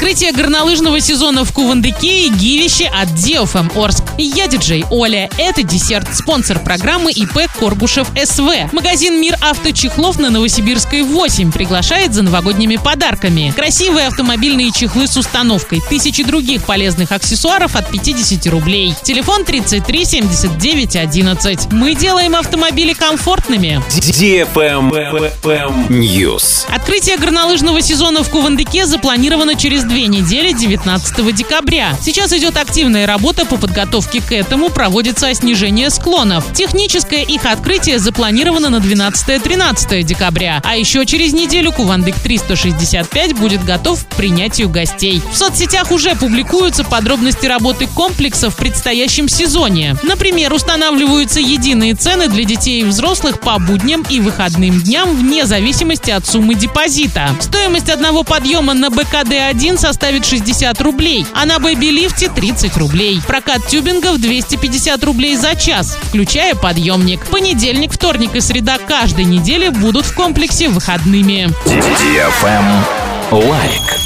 Открытие горнолыжного сезона в Кувандыке и Гивище от Диофэм Орск. Я диджей Оля. Это десерт. Спонсор программы ИП Корбушев СВ. Магазин Мир авточехлов на Новосибирской 8 приглашает за новогодними подарками. Красивые автомобильные чехлы с установкой. Тысячи других полезных аксессуаров от 50 рублей. Телефон 33 79 11. Мы делаем автомобили комфортными. News. Открытие горнолыжного сезона в Кувандыке запланировано через две недели, 19 декабря. Сейчас идет активная работа по подготовке к этому, проводится снижение склонов. Техническое их открытие запланировано на 12-13 декабря. А еще через неделю Кувандык 365 будет готов к принятию гостей. В соцсетях уже публикуются подробности работы комплекса в предстоящем сезоне. Например, устанавливаются единые цены для детей и взрослых по будням и выходным дням вне зависимости от суммы депозита. Стоимость одного подъема на БКД-1 составит 60 рублей, а на Бэби-лифте 30 рублей. Прокат тюбингов 250 рублей за час, включая подъемник. Понедельник, вторник и среда каждой недели будут в комплексе выходными. Лайк.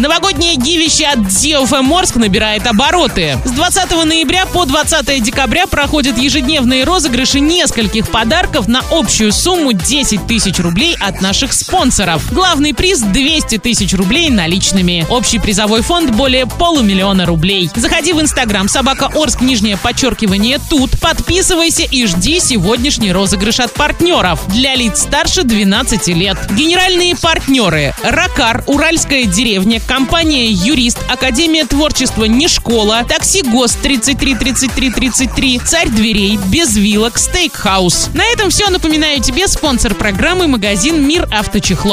Новогоднее гивище от DFM Морск набирает обороты. С 20 ноября по 20 декабря проходят ежедневные розыгрыши нескольких подарков на общую сумму 10 тысяч рублей от наших спонсоров. Главный приз 200 тысяч рублей наличными. Общий призовой фонд более полумиллиона рублей. Заходи в инстаграм собака Орск, нижнее подчеркивание тут. Подписывайся и жди сегодняшний розыгрыш от партнеров. Для лиц старше 12 лет. Генеральные партнеры. Ракар, Уральская деревня, компания «Юрист», Академия творчества «Не школа», такси ГОСТ 33 33 33, Царь дверей, Без вилок, Стейкхаус. На этом все. Напоминаю тебе спонсор программы магазин «Мир авточехлов».